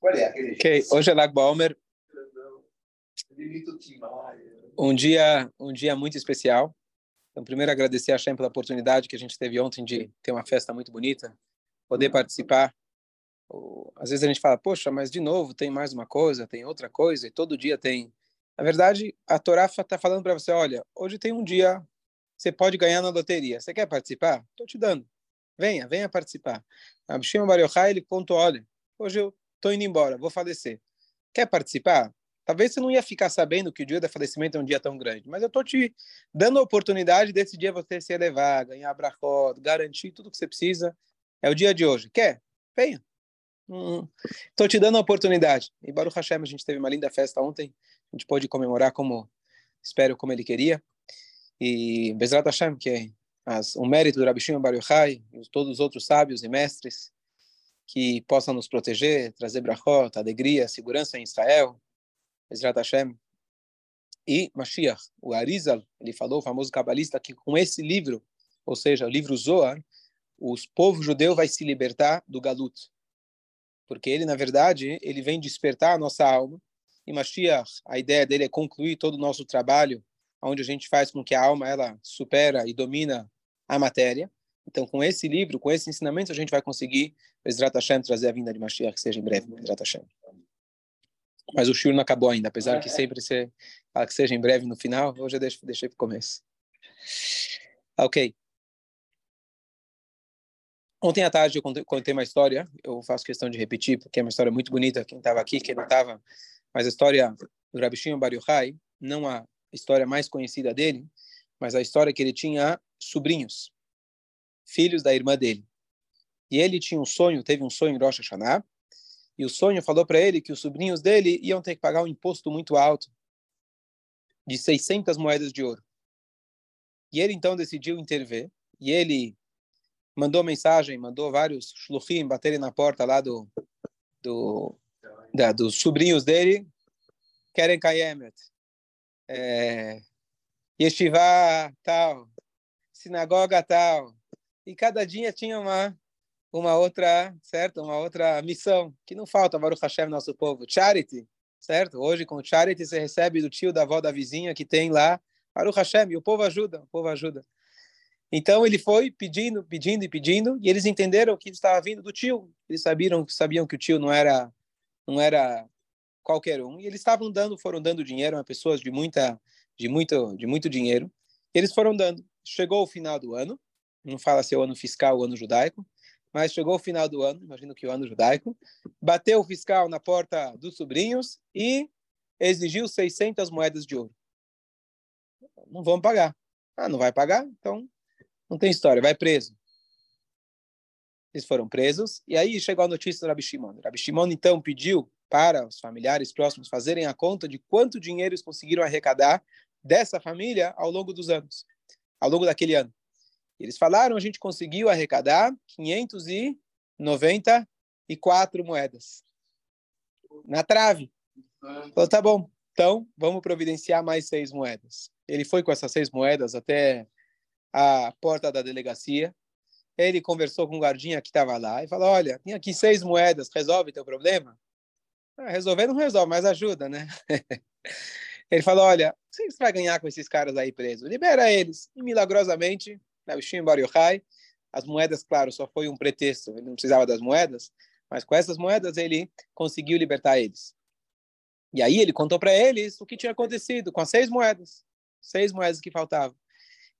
Ok, hoje é Lag Baomer. Um dia, um dia muito especial. Então, primeiro agradecer a Shem pela oportunidade que a gente teve ontem de ter uma festa muito bonita, poder participar. Às vezes a gente fala, poxa, mas de novo tem mais uma coisa, tem outra coisa, e todo dia tem. Na verdade, a Torá está falando para você, olha, hoje tem um dia, você pode ganhar na loteria. Você quer participar? Estou te dando. Venha, venha participar. Abishima Bar Yochai, ele contou, olha, hoje eu estou indo embora, vou falecer. Quer participar? Talvez você não ia ficar sabendo que o dia do falecimento é um dia tão grande, mas eu estou te dando a oportunidade desse dia você se elevar, ganhar brachot, garantir tudo que você precisa. É o dia de hoje. Quer? Venha. Estou hum, te dando a oportunidade. E Baruch Hashem, a gente teve uma linda festa ontem. A gente pôde comemorar como, espero, como ele queria. E Bezrat Hashem, que as, o mérito do Rabi Shimon Bar Yochai e todos os outros sábios e mestres que possam nos proteger, trazer brachot, alegria, segurança em Israel, Ezrat Hashem. E Mashiach, o Arizal, ele falou, o famoso cabalista, que com esse livro, ou seja, o livro Zohar, os povo judeu vai se libertar do galut. Porque ele, na verdade, ele vem despertar a nossa alma. E Mashiach, a ideia dele é concluir todo o nosso trabalho, onde a gente faz com que a alma ela supera e domina a matéria. Então, com esse livro, com esse ensinamento, a gente vai conseguir, Bezrat Hashem, trazer a vinda de Mashiach, que seja em breve, Bezrat Hashem. Mas o shur não acabou ainda, apesar que sempre você fala que seja em breve no final, hoje eu deixo, deixei para o começo. Ok. Ontem à tarde eu contei uma história, eu faço questão de repetir, porque é uma história muito bonita, quem estava aqui, quem não estava, mas a história do Rabi Shimon Bar Yochai, não a história mais conhecida dele, mas a história que ele tinha sobrinhos, filhos da irmã dele. E ele tinha um sonho, teve um sonho em Rosh Hashanah, e o sonho falou para ele que os sobrinhos dele iam ter que pagar um imposto muito alto, de 600 moedas de ouro. E ele então decidiu intervir, e ele mandou mensagem, mandou vários shluchim baterem na porta lá do, do da, dos sobrinhos dele, querem kayemet, é, yeshiva tal, sinagoga tal. E cada dia tinha uma uma outra, certo? Uma outra missão que não falta Baruch Hashem nosso povo, charity, certo? Hoje com charity você recebe do tio, da avó, da vizinha que tem lá Baruch Hashem, e o povo ajuda, o povo ajuda. Então ele foi pedindo, pedindo e pedindo, e eles entenderam que estava vindo do tio. Eles sabiam, sabiam que o tio não era não era qualquer um, e eles estavam dando, foram dando dinheiro a pessoas de muita de muito de muito dinheiro. Eles foram dando. Chegou o final do ano, não fala se é o ano fiscal ou ano judaico, mas chegou o final do ano, imagino que o ano judaico, bateu o fiscal na porta dos sobrinhos e exigiu 600 moedas de ouro. Não vão pagar. Ah, não vai pagar? Então não tem história, vai preso. Eles foram presos e aí chegou a notícia do Rabi Shimon. Rabi Shimon então pediu para os familiares próximos fazerem a conta de quanto dinheiro eles conseguiram arrecadar dessa família ao longo dos anos, ao longo daquele ano. Eles falaram, a gente conseguiu arrecadar 594 moedas na trave. Falou, tá bom, então vamos providenciar mais seis moedas. Ele foi com essas seis moedas até a porta da delegacia. Ele conversou com o guardinha que estava lá e falou: Olha, tem aqui seis moedas, resolve teu problema? Ah, resolver não resolve, mas ajuda, né? Ele falou: Olha, o que você vai ganhar com esses caras aí presos? Libera eles. E milagrosamente, né, o Shim Bar Yochai. As moedas, claro, só foi um pretexto, ele não precisava das moedas, mas com essas moedas ele conseguiu libertar eles. E aí ele contou para eles o que tinha acontecido com as seis moedas, seis moedas que faltavam.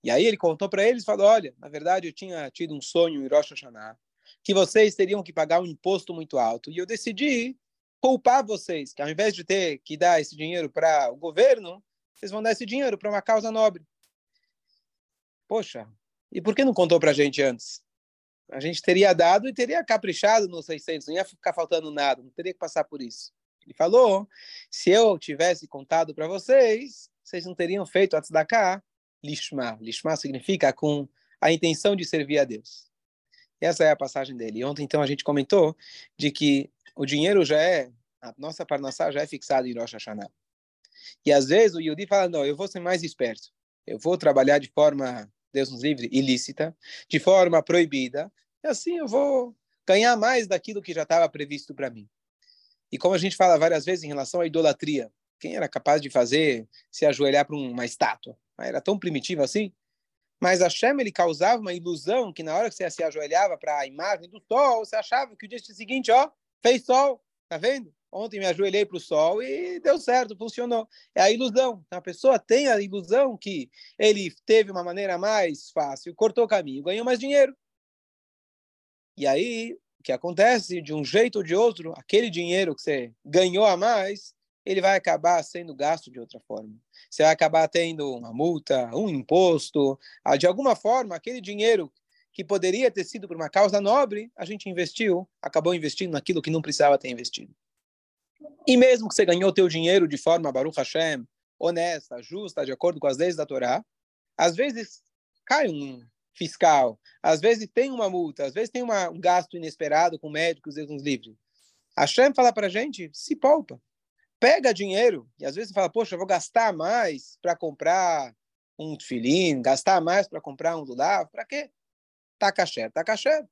E aí ele contou para eles, falou, olha, na verdade eu tinha tido um sonho em Rosh Hashanah, que vocês teriam que pagar um imposto muito alto, e eu decidi poupar vocês, que ao invés de ter que dar esse dinheiro para o governo, vocês vão dar esse dinheiro para uma causa nobre. Poxa, e por que não contou para a gente antes? A gente teria dado e teria caprichado nos 600, não ia ficar faltando nada, não teria que passar por isso. Ele falou: se eu tivesse contado para vocês, vocês não teriam feito a tzedakah lishma. Lishma significa com a intenção de servir a Deus. Essa é a passagem dele. Ontem, então, a gente comentou de que o dinheiro já é, a nossa parnassá já é fixada em Rosh Hashanah. E às vezes o Yudi fala, não, eu vou ser mais esperto. Eu vou trabalhar de forma Deus nos livre, ilícita, de forma proibida, e assim eu vou ganhar mais daquilo que já estava previsto para mim. E como a gente fala várias vezes em relação à idolatria, quem era capaz de fazer se ajoelhar para uma estátua? Ah, era tão primitivo assim? Mas Hashem, ele causava uma ilusão que na hora que você se ajoelhava para a imagem do sol, você achava que o dia seguinte, ó, fez sol, tá vendo? Ontem me ajoelhei para o sol e deu certo, funcionou. É a ilusão. A pessoa tem a ilusão que ele teve uma maneira mais fácil, cortou o caminho, ganhou mais dinheiro. E aí, o que acontece, de um jeito ou de outro, aquele dinheiro que você ganhou a mais, ele vai acabar sendo gasto de outra forma. Você vai acabar tendo uma multa, um imposto, ah, de alguma forma, aquele dinheiro que poderia ter sido por uma causa nobre, a gente investiu, acabou investindo naquilo que não precisava ter investido. E mesmo que você ganhou teu dinheiro de forma, Baruch Hashem, honesta, justa, de acordo com as leis da Torá, às vezes cai um fiscal, às vezes tem uma multa, às vezes tem uma, um gasto inesperado com médicos e uns livres. Hashem fala para a gente, se poupa. Pega dinheiro, e às vezes você fala, poxa, vou gastar mais para comprar um tefilim, gastar mais para comprar um lulav, para quê? Tá caché, tá caché.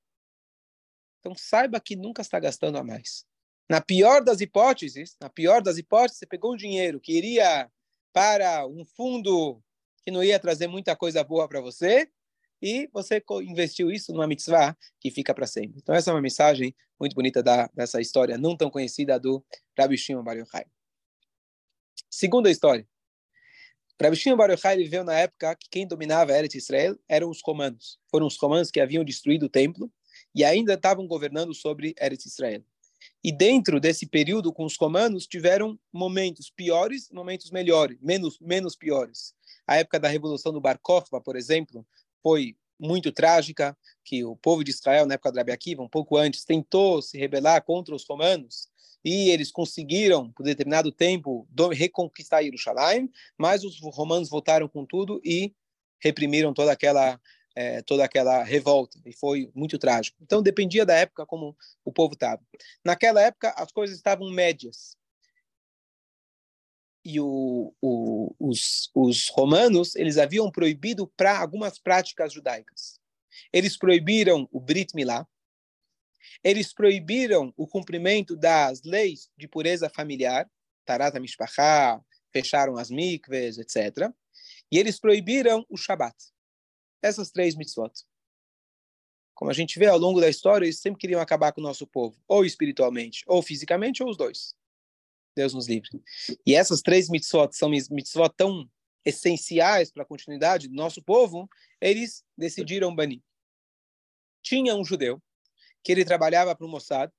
Então saiba que nunca está gastando a mais. Na pior das hipóteses, na pior das hipóteses, você pegou um dinheiro que iria para um fundo que não ia trazer muita coisa boa para você e você investiu isso numa mitzvah que fica para sempre. Então essa é uma mensagem muito bonita da, dessa história não tão conhecida do Rabbi Shimon Bar Yochai. Segunda história. Rabbi Shimon Bar Yochai viveu na época que quem dominava Eretz Israel eram os romanos. Foram os romanos que haviam destruído o templo e ainda estavam governando sobre Eretz Israel. E dentro desse período com os romanos tiveram momentos piores, momentos melhores, menos menos piores. A época da revolução do Bar Kokhba, por exemplo, foi muito trágica, que o povo de Israel na época do Rabi Akiva, um pouco antes, tentou se rebelar contra os romanos e eles conseguiram, por determinado tempo, reconquistar Jerusalém, mas os romanos voltaram com tudo e reprimiram toda aquela é, toda aquela revolta, e foi muito trágico. Então, dependia da época como o povo estava. Naquela época, as coisas estavam médias. E o, o, os, os romanos, eles haviam proibido para algumas práticas judaicas. Eles proibiram o Brit Milá, eles proibiram o cumprimento das leis de pureza familiar, Tarata Mishpachá, fecharam as mikves, etc. E eles proibiram o Shabat essas três mitzvot. Como a gente vê ao longo da história, eles sempre queriam acabar com o nosso povo, ou espiritualmente, ou fisicamente, ou os dois. Deus nos livre. E essas três mitzvot são mitzvot tão essenciais para a continuidade do nosso povo, eles decidiram banir. Tinha um judeu que ele trabalhava para o Mossad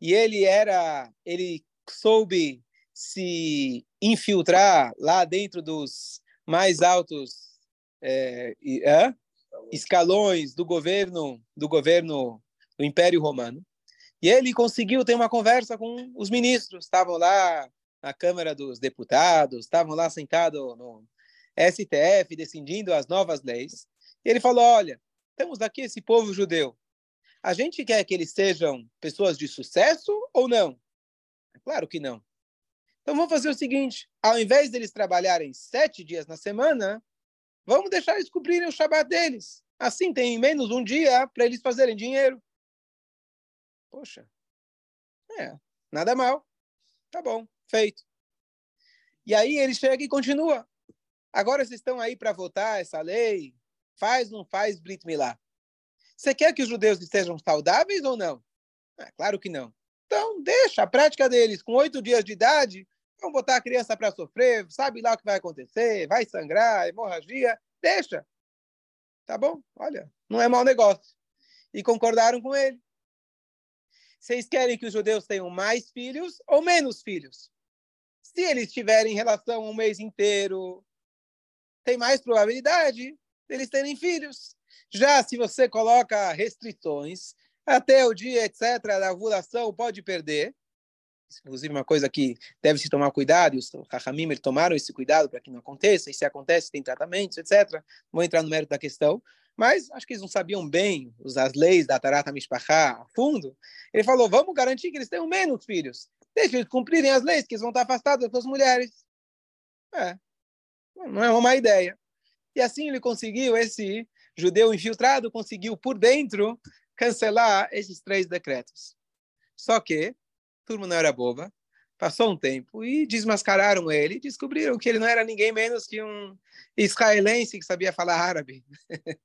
e ele era, ele soube se infiltrar lá dentro dos mais altos é, é, escalões do governo do governo do Império Romano. E ele conseguiu ter uma conversa com os ministros. Estavam lá na Câmara dos Deputados, estavam lá sentados no STF decidindo as novas leis. E ele falou: Olha, temos aqui esse povo judeu. A gente quer que eles sejam pessoas de sucesso ou não? Claro que não. Então vamos fazer o seguinte: ao invés deles trabalharem sete dias na semana, Vamos deixar eles cumprirem o Shabat deles. Assim tem menos um dia para eles fazerem dinheiro. Poxa, é, nada mal. Tá bom, feito. E aí ele chega e continua. Agora vocês estão aí para votar essa lei? Faz, não faz Brit Milá? Você quer que os judeus estejam saudáveis ou não? É, claro que não. Então, deixa a prática deles. Com oito dias de idade, Vamos botar a criança para sofrer, sabe lá o que vai acontecer, vai sangrar, hemorragia, deixa. Tá bom? Olha, não é mau negócio. E concordaram com ele. Vocês querem que os judeus tenham mais filhos ou menos filhos? Se eles tiverem relação um mês inteiro, tem mais probabilidade deles terem filhos. Já se você coloca restrições, até o dia, etc., da ovulação pode perder, inclusive uma coisa que deve se tomar cuidado, e os Rahamim tomaram esse cuidado para que não aconteça, e se acontece, tem tratamentos, etc. Vou entrar no mérito da questão, mas acho que eles não sabiam bem as leis da Tarata Mishpachá a fundo. Ele falou, vamos garantir que eles tenham menos filhos. Deixa eles cumprirem as leis, que eles vão estar afastados das mulheres. É, não é uma má ideia. E assim ele conseguiu, esse judeu infiltrado, conseguiu por dentro cancelar esses três decretos. Só que turma não era boba, passou um tempo e desmascararam ele, descobriram que ele não era ninguém menos que um israelense que sabia falar árabe.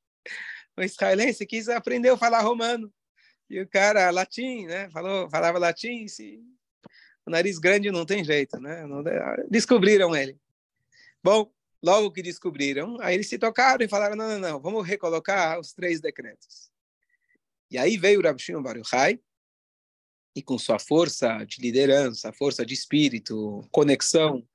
um israelense que aprendeu a falar romano. E o cara, latim, né? Falou, falava latim, se... o nariz grande não tem jeito, né? Descobriram ele. Bom, logo que descobriram, aí eles se tocaram e falaram, não, não, não, vamos recolocar os três decretos. E aí veio Rabi Shimon Bar Yochai, e com sua força de liderança, força de espírito, conexão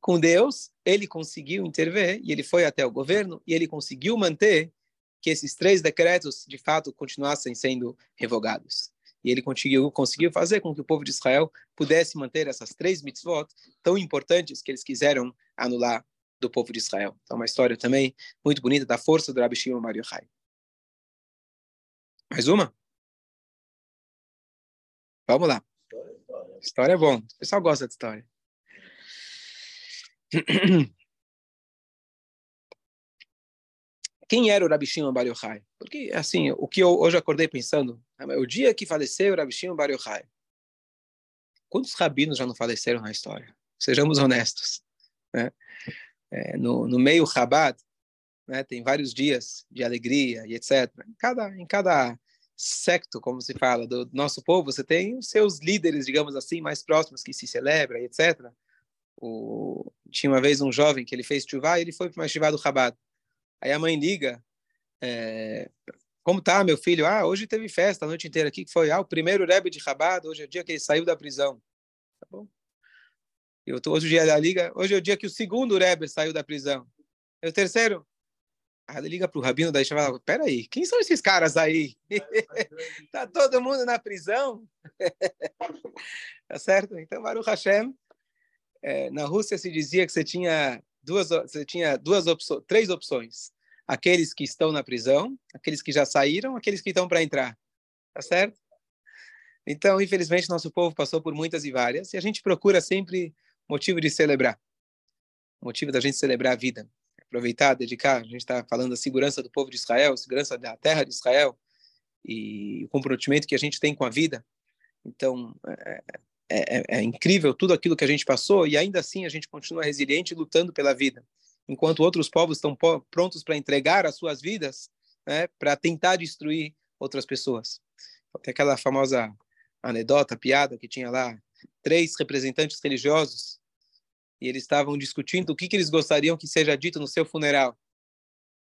com Deus, ele conseguiu intervir e ele foi até o governo e ele conseguiu manter que esses três decretos de fato continuassem sendo revogados. E ele conseguiu, conseguiu fazer com que o povo de Israel pudesse manter essas três mitzvot tão importantes que eles quiseram anular do povo de Israel. Então, uma história também muito bonita da força do Rabi Shimon Yochai. Mais uma? Vamos lá. História é bom. O pessoal gosta de história. Quem era o Rabi Shimon Bar Yochai? Porque, assim, o que eu hoje acordei pensando, o dia que faleceu o Rabi Shimon Bar Yochai, quantos rabinos já não faleceram na história? Sejamos honestos. Né? É, no, no meio Chabad, né, tem vários dias de alegria e etc. Em cada, em cada secto, como se fala, do nosso povo, você tem os seus líderes, digamos assim, mais próximos que se celebra, etc. O... Tinha uma vez um jovem que ele fez chuvá e ele foi para uma do Rabat. Aí a mãe liga, é... como tá, meu filho? Ah, hoje teve festa a noite inteira aqui, que foi ah, o primeiro Rebbe de Rabat, hoje é o dia que ele saiu da prisão. Tá bom? E hoje o dia da liga, hoje é o dia que o segundo Rebbe saiu da prisão. E o terceiro, Aí liga para o rabino da Yeshiva fala, peraí, quem são esses caras aí? tá todo mundo na prisão? tá certo? Então, Baruch Hashem, é, na Rússia se dizia que você tinha duas, você tinha duas opções, três opções. Aqueles que estão na prisão, aqueles que já saíram, aqueles que estão para entrar. Tá certo? Então, infelizmente, nosso povo passou por muitas e várias, e a gente procura sempre motivo de celebrar. Motivo da gente celebrar a vida aproveitar, dedicar, a gente está falando da segurança do povo de Israel, segurança da terra de Israel e o comprometimento que a gente tem com a vida. Então, é, é, é, é incrível tudo aquilo que a gente passou e ainda assim a gente continua resiliente lutando pela vida. Enquanto outros povos estão prontos para entregar as suas vidas né, para tentar destruir outras pessoas. Tem aquela famosa anedota, piada que tinha lá três representantes religiosos e eles estavam discutindo o que, que eles gostariam que seja dito no seu funeral.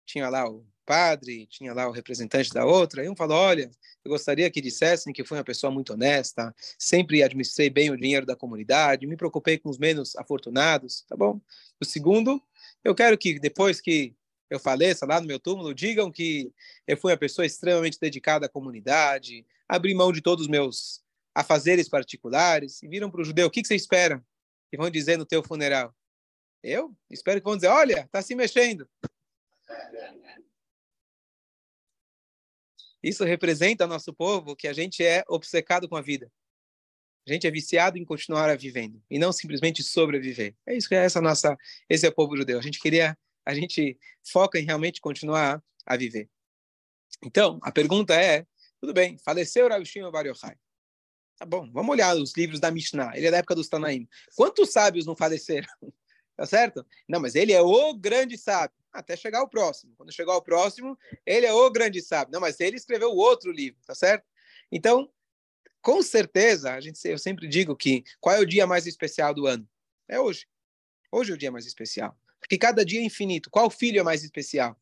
Tinha lá o padre, tinha lá o representante da outra, e um falou, olha, eu gostaria que dissessem que fui uma pessoa muito honesta, sempre administrei bem o dinheiro da comunidade, me preocupei com os menos afortunados, tá bom? O segundo, eu quero que depois que eu faleça lá no meu túmulo, digam que eu fui uma pessoa extremamente dedicada à comunidade, abri mão de todos os meus afazeres particulares, e viram para o judeu, o que, que você espera? Que vão dizer no teu funeral? Eu espero que vão dizer, olha, está se mexendo. Isso representa nosso povo que a gente é obcecado com a vida. A gente é viciado em continuar a vivendo e não simplesmente sobreviver. É isso que é essa nossa, esse é o povo judeu. A gente queria, a gente foca em realmente continuar a viver. Então, a pergunta é, tudo bem, faleceu Rabi Shimon Bar Yochai. Tá bom, vamos olhar os livros da Mishnah. Ele é da época dos Tanaim. Quantos sábios não faleceram? tá certo? Não, mas ele é o grande sábio. Até chegar ao próximo. Quando chegar ao próximo, ele é o grande sábio. Não, mas ele escreveu o outro livro, tá certo? Então, com certeza, a gente, eu sempre digo que qual é o dia mais especial do ano? É hoje. Hoje é o dia mais especial. Porque cada dia é infinito. Qual filho é mais especial?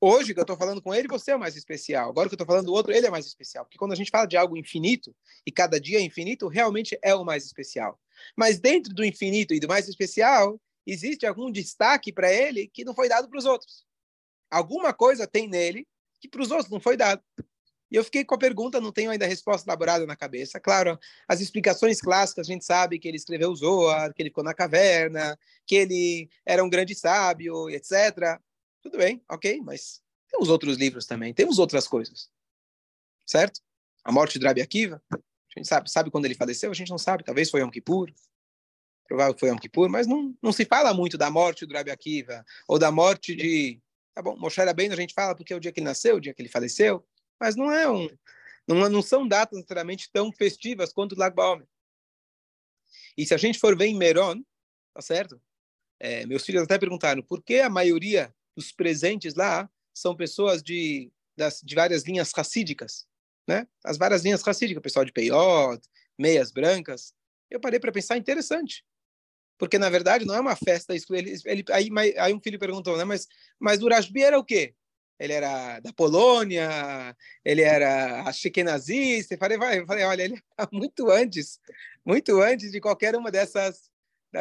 Hoje que eu estou falando com ele, você é o mais especial. Agora que eu estou falando do outro, ele é mais especial. Porque quando a gente fala de algo infinito, e cada dia é infinito, realmente é o mais especial. Mas dentro do infinito e do mais especial, existe algum destaque para ele que não foi dado para os outros. Alguma coisa tem nele que para os outros não foi dado. E eu fiquei com a pergunta, não tenho ainda a resposta elaborada na cabeça. Claro, as explicações clássicas, a gente sabe que ele escreveu Zohar, que ele ficou na caverna, que ele era um grande sábio, etc. Tudo bem, ok, mas temos outros livros também, temos outras coisas. Certo? A morte de Rabi Akiva, a gente sabe, sabe quando ele faleceu? A gente não sabe, talvez foi Yom Kippur, provável que foi Yom Kippur, mas não, não se fala muito da morte do Rabi Akiva, ou da morte de... Tá bom, Moshe bem a gente fala porque é o dia que ele nasceu, o dia que ele faleceu, mas não é um, não, não são datas necessariamente tão festivas quanto o Lag Baomer. E se a gente for ver em Meron, tá certo? É, meus filhos até perguntaram por que a maioria dos presentes lá são pessoas de, das, de várias linhas racídicas, né? As várias linhas racídicas, pessoal de Peiot, meias brancas. Eu parei para pensar, interessante. Porque, na verdade, não é uma festa. Ele, ele, aí, aí um filho perguntou, né? Mas, mas o Rashbi era o quê? Ele era da Polônia, ele era ashkenazista. Eu falei, vai, eu falei, olha, ele está muito antes, muito antes de qualquer uma dessas,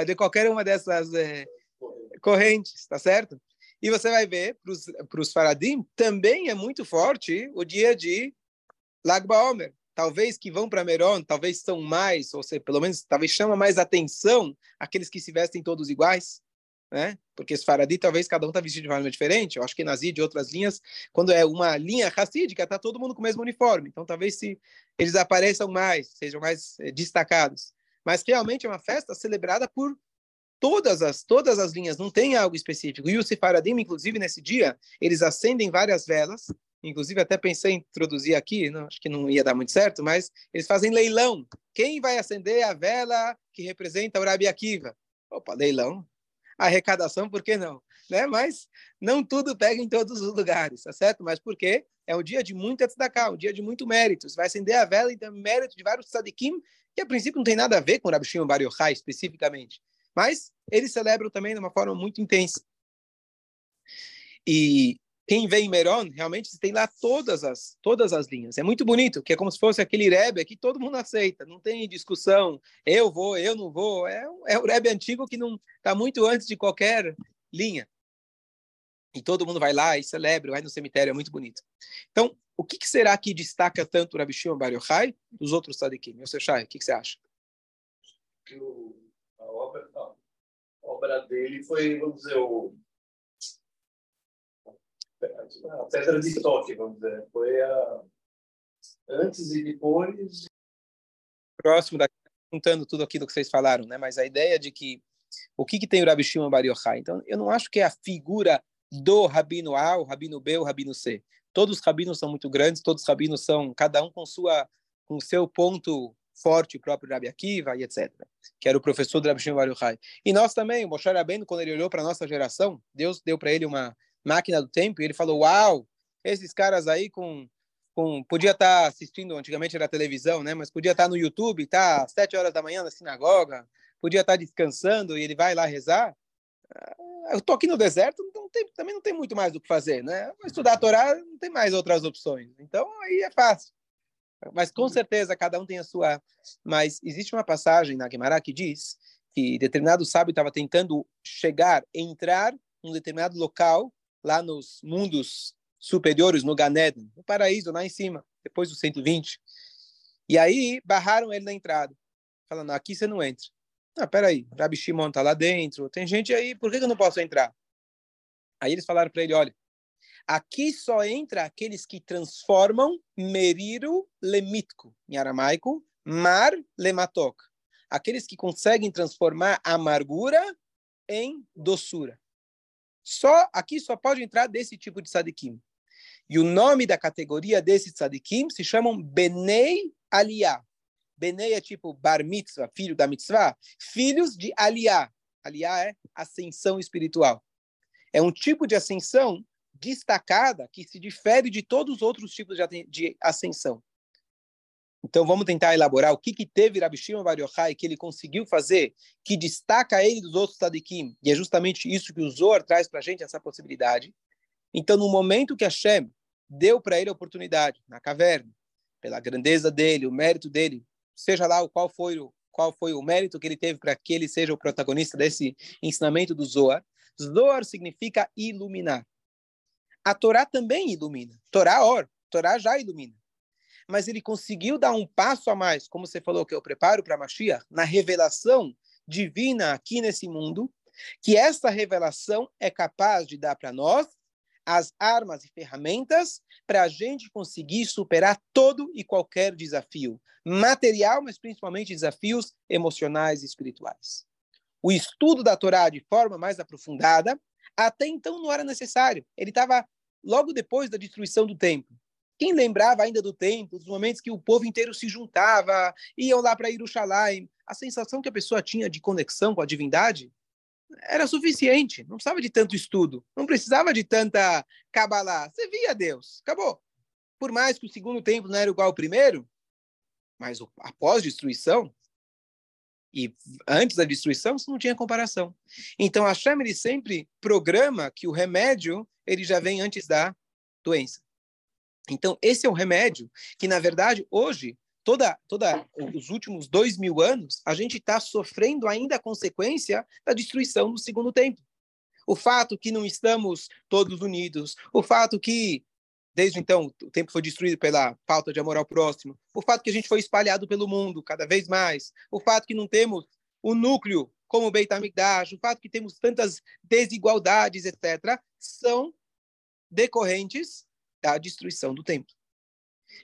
de qualquer uma dessas é, correntes, tá certo? E você vai ver, para os Faradim, também é muito forte o dia de Lag BaOmer. Talvez que vão para Meron, talvez são mais, ou seja, pelo menos talvez chama mais atenção aqueles que se vestem todos iguais, né? Porque os Faradi, talvez cada um está vestido de forma diferente. Eu acho que Nazi de outras linhas, quando é uma linha racídica, está todo mundo com o mesmo uniforme. Então, talvez se eles apareçam mais, sejam mais eh, destacados. Mas realmente é uma festa celebrada por todas as todas as linhas, não tem algo específico. E os Sefaradim, inclusive, nesse dia, eles acendem várias velas, inclusive até pensei em introduzir aqui, não, acho que não ia dar muito certo, mas eles fazem leilão. Quem vai acender a vela que representa o Rabi Akiva? Opa, leilão. Arrecadação, por que não? Né? Mas não tudo pega em todos os lugares, tá certo? Mas por quê? É um dia de muito tzedakah, um dia de muito mérito. Você vai acender a vela e tem mérito de vários tzadikim, que a princípio não tem nada a ver com o Rabi Shimon Bar Yochai especificamente. Mas eles celebram também de uma forma muito intensa. E quem vê em Meron, realmente tem lá todas as, todas as linhas. É muito bonito, que é como se fosse aquele Rebbe que todo mundo aceita, não tem discussão, eu vou, eu não vou. É, é o Rebbe antigo que não está muito antes de qualquer linha. E todo mundo vai lá e celebra, vai no cemitério, é muito bonito. Então, o que, que será que destaca tanto o Rabi Shimon Bar Yochai dos outros tzadikim? Yosef Shai, o que, que você acha? A obra dele foi, vamos dizer, o, a pedra de toque, vamos dizer. Foi a, antes e depois. Próximo daqui, juntando tudo aquilo que vocês falaram, né? Mas a ideia de que o que, que tem o Rabi Shimon Bar Yochai? Então, eu não acho que é a figura do Rabino A, o Rabino B, o Rabino C. Todos os rabinos são muito grandes, todos os rabinos são, cada um com sua com seu ponto forte, o próprio Rabi Akiva e etc. Que era o professor do Rabi Shimon Bar Yochai. E nós também, o Moshe Rabbeinu, quando ele olhou para a nossa geração, Deus deu para ele uma máquina do tempo e ele falou, uau, esses caras aí com... com podia estar tá assistindo, antigamente era televisão, né? Mas podia estar tá no YouTube, tá às sete horas da manhã na sinagoga, podia estar tá descansando e ele vai lá rezar. Ah, eu tô aqui no deserto, não tem, também não tem muito mais do que fazer, né? Estudar a Torá não tem mais outras opções. Então, aí é fácil. Mas com uhum. certeza cada um tem a sua. Mas existe uma passagem na Gemara que diz que determinado sábio estava tentando chegar, entrar em um determinado local lá nos mundos superiores, no Ganeden, no paraíso lá em cima, depois dos 120. E aí barraram ele na entrada, falando: aqui você não entra. Ah, peraí, Rabi Shimon está lá dentro, tem gente aí, por que eu não posso entrar? Aí eles falaram para ele: olha, Aqui só entra aqueles que transformam meriru lemitko, em aramaico, mar lematok. Aqueles que conseguem transformar amargura em doçura. Só aqui só pode entrar desse tipo de sadikim. E o nome da categoria desses sadikim se chamam Benei Aliyah. Benei é tipo bar mitzvah, filho da mitzvah, filhos de Aliyah. Aliyah é ascensão espiritual. É um tipo de ascensão destacada que se difere de todos os outros tipos de ascensão. Então vamos tentar elaborar o que, que teve Rabi Shimon Bar Yochai que ele conseguiu fazer, que destaca ele dos outros tzadikim, e é justamente isso que o Zohar traz para a gente, essa possibilidade. Então, no momento que Hashem deu para ele a oportunidade, na caverna, pela grandeza dele, o mérito dele, seja lá o qual foi o, qual foi o mérito que ele teve para que ele seja o protagonista desse ensinamento do Zohar, Zohar significa iluminar. A Torá também ilumina. Torá, or, Torá já ilumina. Mas ele conseguiu dar um passo a mais, como você falou que eu preparo para Mashiach, na revelação divina aqui nesse mundo, que essa revelação é capaz de dar para nós as armas e ferramentas para a gente conseguir superar todo e qualquer desafio material, mas principalmente desafios emocionais e espirituais. O estudo da Torá de forma mais aprofundada, até então não era necessário. Ele estava logo depois da destruição do templo. Quem lembrava ainda do tempo, dos momentos que o povo inteiro se juntava, iam lá para Jerusalém, a sensação que a pessoa tinha de conexão com a divindade era suficiente. Não precisava de tanto estudo, não precisava de tanta cabalá. Você via Deus, acabou. Por mais que o segundo templo não era igual ao primeiro, mas após destruição, e antes da destruição, isso não tinha comparação. Então, a Hashem, ele sempre programa que o remédio, ele já vem antes da doença. Então, esse é o remédio que, na verdade, hoje, toda, toda os últimos dois mil anos, a gente está sofrendo ainda a consequência da destruição do segundo templo. O fato que não estamos todos unidos, o fato que desde então o templo foi destruído pela falta de amor ao próximo, o fato que a gente foi espalhado pelo mundo cada vez mais, o fato que não temos o núcleo como o Beit HaMikdash, o fato que temos tantas desigualdades, etc., são decorrentes da destruição do templo.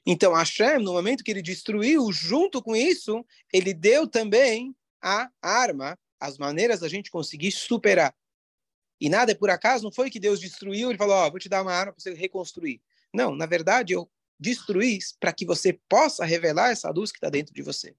Então, Hashem, no momento que ele destruiu, junto com isso, ele deu também a arma, as maneiras da gente conseguir superar. E nada é por acaso, não foi que Deus destruiu, ele falou, ó, oh, vou te dar uma arma para você reconstruir. Não, na verdade, eu destruí para que você possa revelar essa luz que está dentro de você.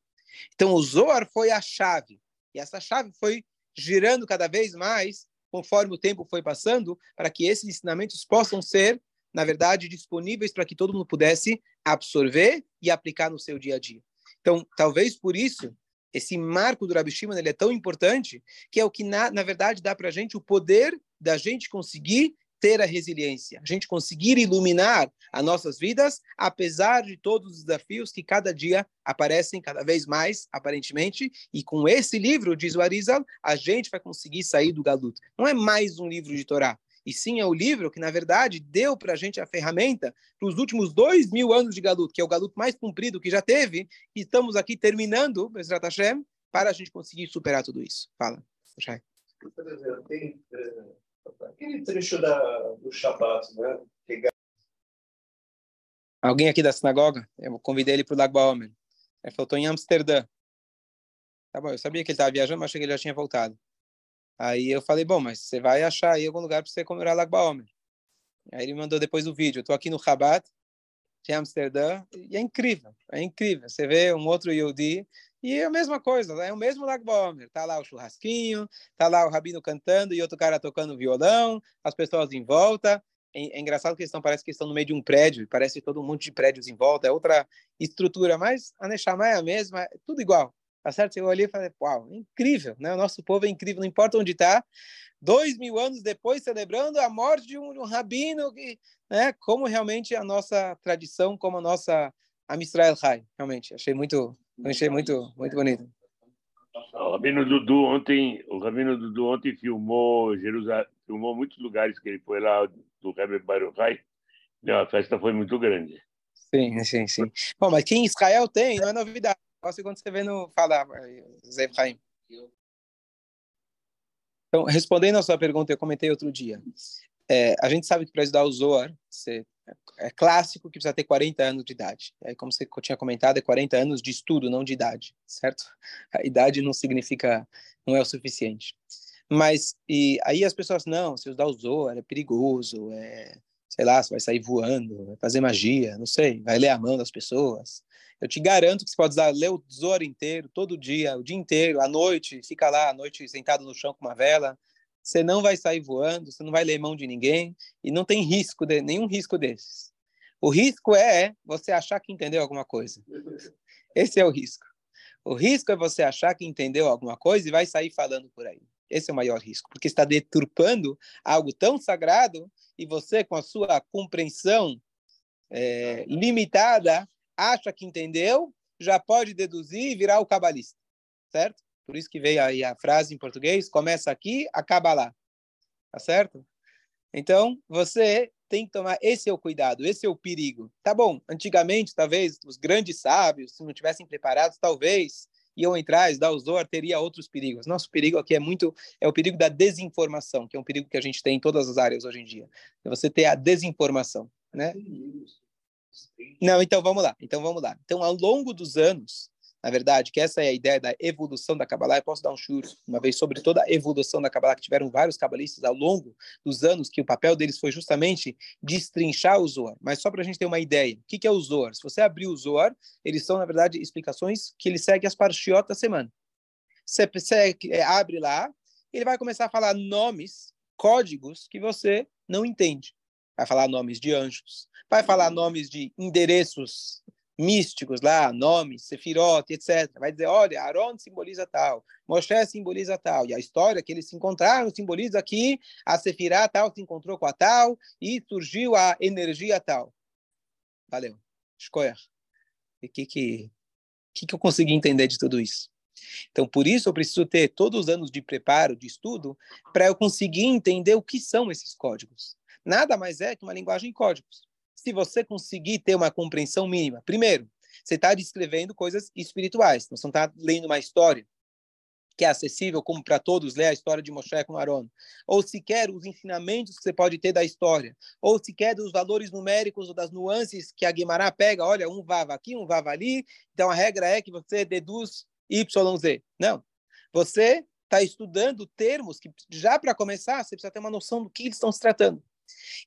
Então, o Zohar foi a chave. E essa chave foi girando cada vez mais, conforme o tempo foi passando, para que esses ensinamentos possam ser na verdade, disponíveis para que todo mundo pudesse absorver e aplicar no seu dia a dia. Então, talvez por isso, esse marco do Rabi ele é tão importante, que é o que, na, na verdade, dá para a gente o poder da gente conseguir ter a resiliência, a gente conseguir iluminar as nossas vidas, apesar de todos os desafios que cada dia aparecem cada vez mais, aparentemente, e com esse livro, diz o Arizal, a gente vai conseguir sair do galuto. Não é mais um livro de Torá, e sim é o livro que, na verdade, deu para a gente a ferramenta para os últimos dois mil anos de Galut, que é o Galut mais comprido que já teve, e estamos aqui terminando, Bezrat Hashem, para a gente conseguir superar tudo isso. Fala, Shai. Aquele trecho da, do Shabbat, né? Alguém aqui da sinagoga? Eu convidei ele para o Lago Baomer. Ele falou, estou em Amsterdã. Tá bom, eu sabia que ele estava viajando, mas achei que ele já tinha voltado. Aí eu falei, bom, mas você vai achar aí algum lugar para você comemorar Lag BaOmer. Aí ele mandou depois o vídeo. Estou aqui no Rabat, de Amsterdã, e é incrível, é incrível. Você vê um outro Yodi, e é a mesma coisa, é o mesmo Lag BaOmer. Tá lá o churrasquinho, tá lá o rabino cantando e outro cara tocando violão, as pessoas em volta. É, é engraçado que eles estão, parece que estão no meio de um prédio, parece todo um monte de prédios em volta, é outra estrutura, mas a Neshama é a mesma, é tudo igual. Tá certo? Eu olhei e falei, uau, incrível, né? O nosso povo é incrível, não importa onde está. Dois mil anos depois, celebrando a morte de um, de um rabino, que, né? Como realmente a nossa tradição, como a nossa Amisrael High, realmente. Achei muito, achei muito, muito bonito. O Rabino Dudu ontem, o Rabino Dudu ontem filmou Jerusalém, filmou muitos lugares que ele foi lá do Rebbe Baruchai. A festa foi muito grande. Sim, sim, sim. Bom, mas que em Israel tem, não é novidade negócio quando você vê no falar, Zé Efraim. Então, respondendo a sua pergunta, eu comentei outro dia. É, a gente sabe que para estudar o Zohar, você, é clássico que precisa ter 40 anos de idade. Aí, como você tinha comentado, é 40 anos de estudo, não de idade, certo? A idade não significa, não é o suficiente. Mas, e aí as pessoas, não, se estudar o Zohar é perigoso, é, sei lá, você vai sair voando, vai fazer magia, não sei, vai ler a mão das pessoas. Eu te garanto que você pode usar, ler o tesouro inteiro, todo dia, o dia inteiro, à noite, fica lá à noite sentado no chão com uma vela. Você não vai sair voando, você não vai ler mão de ninguém e não tem risco, de, nenhum risco desses. O risco é você achar que entendeu alguma coisa. Esse é o risco. O risco é você achar que entendeu alguma coisa e vai sair falando por aí. Esse é o maior risco, porque está deturpando algo tão sagrado e você, com a sua compreensão é, limitada, acha que entendeu, já pode deduzir e virar o cabalista, certo? Por isso que veio aí a frase em português, começa aqui, acaba lá, tá certo? Então, você tem que tomar, esse é o cuidado, esse é o perigo. Tá bom, antigamente, talvez, os grandes sábios, se não tivessem preparados, talvez iam entrar, Zohar, teria outros perigos. Nosso perigo aqui é muito, é o perigo da desinformação, que é um perigo que a gente tem em todas as áreas hoje em dia. É você ter a desinformação, né? Não, então vamos lá. Então vamos lá. Então, ao longo dos anos, na verdade, que essa é a ideia da evolução da Kabbalah. Eu posso dar um chute uma vez sobre toda a evolução da Kabbalah, que tiveram vários cabalistas ao longo dos anos, que o papel deles foi justamente destrinchar o Zohar. Mas só para a gente ter uma ideia, o que, que é o Zohar? Se você abrir o Zohar, eles são, na verdade, explicações que ele segue as parshiot da semana. Você, você é, abre lá, ele vai começar a falar nomes, códigos que você não entende. Vai falar nomes de anjos, vai falar nomes de endereços místicos lá, nomes, Sefirot, etc. Vai dizer, olha, Aaron simboliza tal, Moshe simboliza tal, e a história que eles se encontraram simboliza que a Sefirah tal se encontrou com a tal e surgiu a energia tal. Valeu. Escolha. O que que, que que eu consegui entender de tudo isso? Então, por isso, eu preciso ter todos os anos de preparo, de estudo, para eu conseguir entender o que são esses códigos. Nada mais é que uma linguagem de códigos se você conseguir ter uma compreensão mínima. Primeiro, você está descrevendo coisas espirituais, você não está lendo uma história que é acessível como para todos ler a história de Moshe com Aaron, ou sequer os ensinamentos que você pode ter da história, ou sequer dos valores numéricos ou das nuances que a Guimarães pega, olha, um vava aqui, um vava ali, então a regra é que você deduz YZ. Não. Você está estudando termos que, já para começar, você precisa ter uma noção do que eles estão se tratando.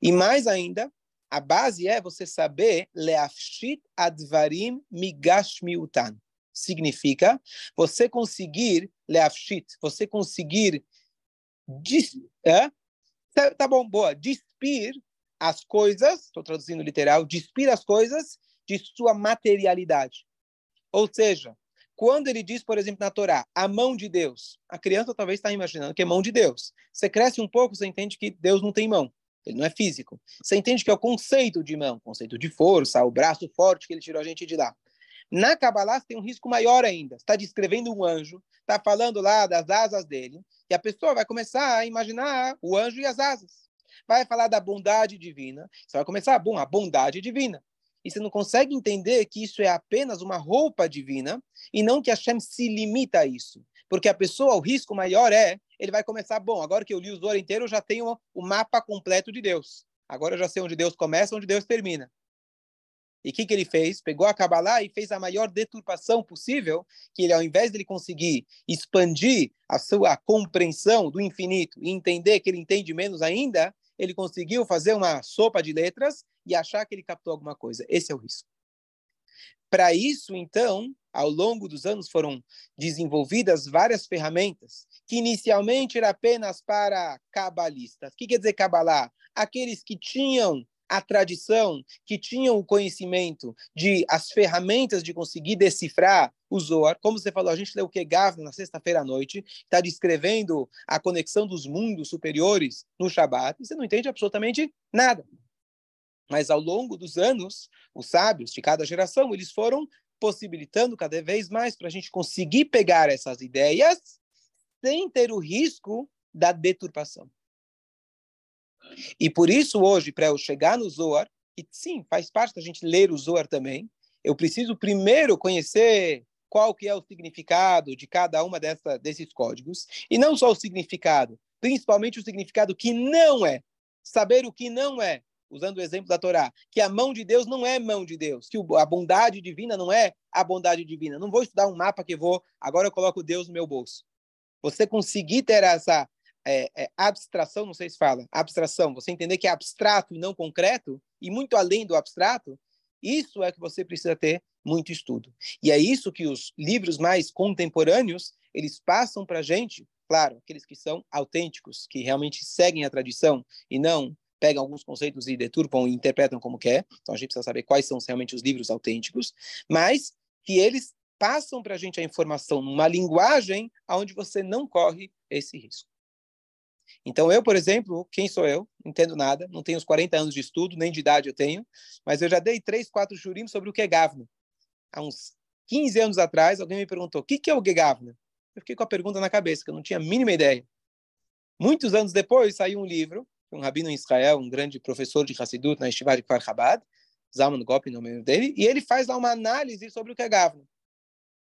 E mais ainda, a base é você saber leafshit advarim migashmiutan. Significa você conseguir leafshit, você conseguir dis, é? tá, bom, boa, despir as coisas, estou traduzindo literal, despir as coisas de sua materialidade. Ou seja, quando ele diz, por exemplo, na Torá, a mão de Deus, a criança talvez está imaginando que é mão de Deus. Você cresce um pouco, você entende que Deus não tem mão ele não é físico. Você entende que é o conceito de mão, conceito de força, o braço forte que ele tirou a gente de lá. Na Kabbalah tem um risco maior ainda. está descrevendo um anjo, está falando lá das asas dele, e a pessoa vai começar a imaginar o anjo e as asas. Vai falar da bondade divina, você vai começar, bom, a bondade divina. E você não consegue entender que isso é apenas uma roupa divina e não que Hashem se limita a isso. Porque a pessoa, o risco maior é, ele vai começar, bom, agora que eu li o Zohar inteiro, eu já tenho o mapa completo de Deus. Agora eu já sei onde Deus começa, onde Deus termina. E o que, que ele fez? Pegou a Kabbalah e fez a maior deturpação possível, que ele, ao invés de ele conseguir expandir a sua compreensão do infinito e entender que ele entende menos ainda, ele conseguiu fazer uma sopa de letras e achar que ele captou alguma coisa. Esse é o risco. Para isso, então, ao longo dos anos foram desenvolvidas várias ferramentas, que inicialmente era apenas para cabalistas. O que quer dizer cabalá? Aqueles que tinham a tradição, que tinham o conhecimento de as ferramentas de conseguir decifrar o Zohar. Como você falou, a gente leu o Kegav na sexta-feira à noite, está descrevendo a conexão dos mundos superiores no Shabat, e você não entende absolutamente nada. Mas ao longo dos anos, os sábios de cada geração, eles foram possibilitando cada vez mais para a gente conseguir pegar essas ideias sem ter o risco da deturpação. E por isso, hoje, para eu chegar no Zohar, e sim, faz parte da gente ler o Zohar também, eu preciso primeiro conhecer qual que é o significado de cada uma dessa, desses códigos, e não só o significado, principalmente o significado que não é. Saber o que não é, usando o exemplo da Torá, que a mão de Deus não é mão de Deus, que a bondade divina não é a bondade divina. Não vou estudar um mapa que vou, agora eu coloco Deus no meu bolso. Você conseguir ter essa é, é, abstração, não sei se fala, abstração, você entender que é abstrato e não concreto, e muito além do abstrato, isso é que você precisa ter muito estudo. E é isso que os livros mais contemporâneos, eles passam para a gente, claro, aqueles que são autênticos, que realmente seguem a tradição e não pegam alguns conceitos e deturpam e interpretam como quer. Então a gente precisa saber quais são realmente os livros autênticos, mas que eles passam para a gente a informação numa linguagem onde você não corre esse risco. Então, eu, por exemplo, quem sou eu? Não entendo nada, não tenho os 40 anos de estudo, nem de idade eu tenho, mas eu já dei três, quatro jurim sobre o que é Gavna. Há uns 15 anos atrás, alguém me perguntou, o que, que é o Gegavna? Eu fiquei com a pergunta na cabeça, que eu não tinha a mínima ideia. Muitos anos depois, saiu um livro um rabino em Israel, um grande professor de Hassidut na Yeshiva de Kfar Chabad, Zalman Gopin, no nome dele, e ele faz lá uma análise sobre o que é Gavna.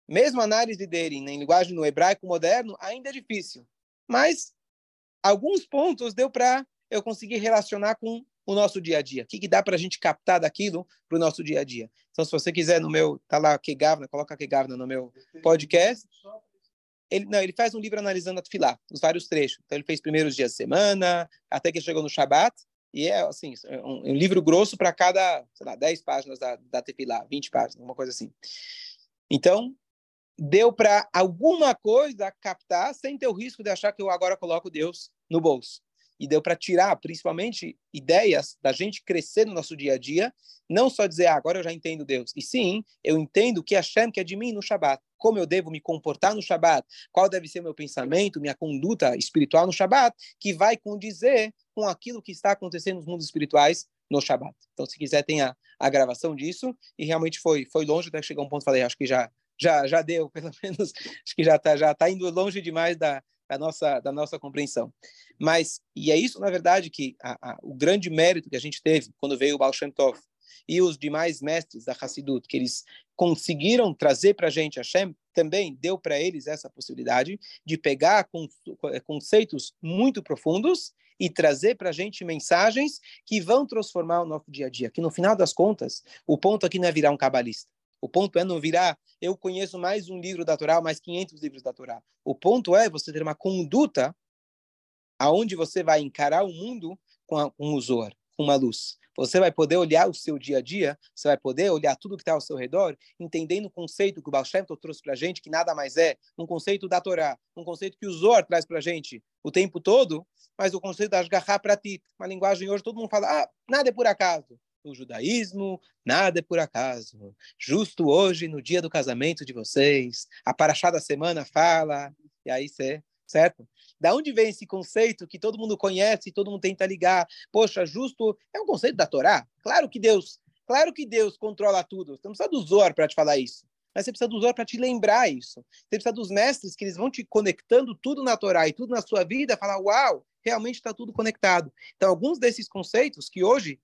Mesmo a análise dele em linguagem no hebraico moderno ainda é difícil, mas alguns pontos deu para eu conseguir relacionar com o nosso dia a dia? O que, que dá para a gente captar daquilo para o nosso dia a dia? Então, se você quiser, no meu, tá lá, Kegavna, coloca Kegavna no meu podcast. Ele, não, ele faz um livro analisando a Tfilá, os vários trechos. Então, ele fez primeiros dias de semana, até que chegou no Shabat, e é assim, é um, um livro grosso para cada, sei lá, 10 páginas da, da Tefilá, 20 páginas, uma coisa assim. Então, deu para alguma coisa captar sem ter o risco de achar que eu agora coloco Deus no bolso. E deu para tirar, principalmente, ideias da gente crescer no nosso dia a dia, não só dizer, ah, agora eu já entendo Deus. E sim, eu entendo o que Hashem quer de mim no Shabat. Como eu devo me comportar no Shabat, qual deve ser meu pensamento, minha conduta espiritual no Shabat, que vai condizer com aquilo que está acontecendo nos mundos espirituais no Shabat. Então, se quiser, tem a, a gravação disso. E realmente foi, foi longe até chegar um ponto, falei, acho que já já, já deu, pelo menos, acho que já está já tá indo longe demais da, da, nossa, da nossa compreensão. Mas, e é isso, na verdade, que a, a, o grande mérito que a gente teve quando veio o Baal Shem Tov e os demais mestres da Hassidut, que eles conseguiram trazer para a gente, Hashem também deu para eles essa possibilidade de pegar conceitos muito profundos e trazer para a gente mensagens que vão transformar o nosso dia a dia. Que no final das contas, o ponto aqui não é virar um cabalista. O ponto é não virar, eu conheço mais um livro da Torá, mais 500 livros da Torá. O ponto é você ter uma conduta aonde você vai encarar o mundo com, a, um Zohar, com uma luz. Você vai poder olhar o seu dia a dia, você vai poder olhar tudo que está ao seu redor, entendendo o conceito que o Baal Shem trouxe para a gente, que nada mais é um conceito da Torá, um conceito que o Zohar traz para a gente o tempo todo, mas o conceito da Ashgaha Pratit, uma linguagem hoje todo mundo fala, ah, nada é por acaso no judaísmo, nada é por acaso. Justo hoje, no dia do casamento de vocês, a paraxá da semana fala, e aí você, certo? Da onde vem esse conceito que todo mundo conhece, todo mundo tenta ligar? Poxa, justo é um conceito da Torá. Claro que Deus, claro que Deus controla tudo. Você não precisa do Zor para te falar isso. Mas você precisa do Zor para te lembrar isso. Você precisa dos mestres que eles vão te conectando tudo na Torá e tudo na sua vida, falar, uau, realmente está tudo conectado. Então, alguns desses conceitos que hoje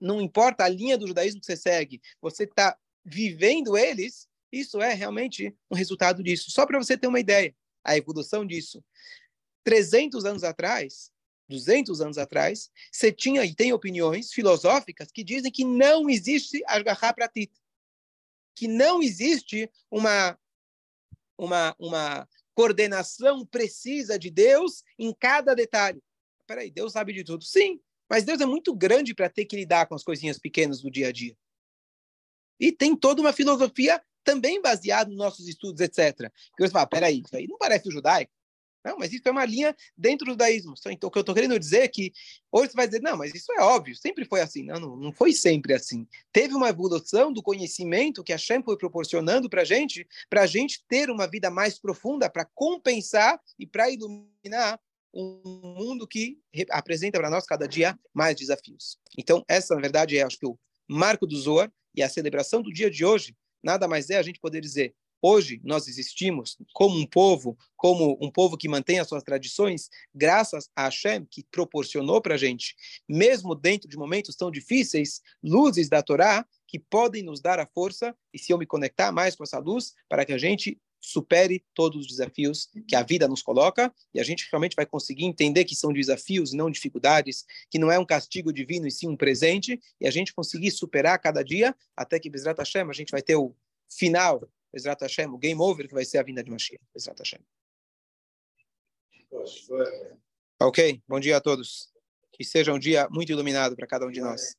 não importa a linha do judaísmo que você segue, você está vivendo eles, isso é realmente um resultado disso. Só para você ter uma ideia, a evolução disso. 300 anos atrás, 200 anos atrás, você tinha e tem opiniões filosóficas que dizem que não existe Ashgaha Pratit, que não existe uma, uma, uma coordenação precisa de Deus em cada detalhe. Peraí, Deus sabe de tudo. Sim, mas Deus é muito grande para ter que lidar com as coisinhas pequenas do dia a dia. E tem toda uma filosofia também baseada nos nossos estudos, etc. Que você fala, peraí, isso aí não parece judaico. Não, mas isso é uma linha dentro do judaísmo. Então, o que eu estou querendo dizer é que hoje você vai dizer, não, mas isso é óbvio, sempre foi assim. Não, não, não foi sempre assim. Teve uma evolução do conhecimento que a Shem foi proporcionando para a gente, para a gente ter uma vida mais profunda, para compensar e para iluminar um mundo que apresenta para nós cada dia mais desafios. Então, essa, na verdade, é, acho que, o marco do Zohar e a celebração do dia de hoje, nada mais é a gente poder dizer, hoje nós existimos como um povo, como um povo que mantém as suas tradições, graças a Hashem, que proporcionou para a gente, mesmo dentro de momentos tão difíceis, luzes da Torá, que podem nos dar a força, e se eu me conectar mais com essa luz, para que a gente supere todos os desafios que a vida nos coloca e a gente realmente vai conseguir entender que são desafios e não dificuldades, que não é um castigo divino e sim um presente, e a gente conseguir superar cada dia até que Bezrat Hashem a gente vai ter o final, Bezrat Hashem, o game over que vai ser a vinda de Mashiach, Bezrat Hashem. Ok, bom dia a todos. Que seja um dia muito iluminado para cada um de nós.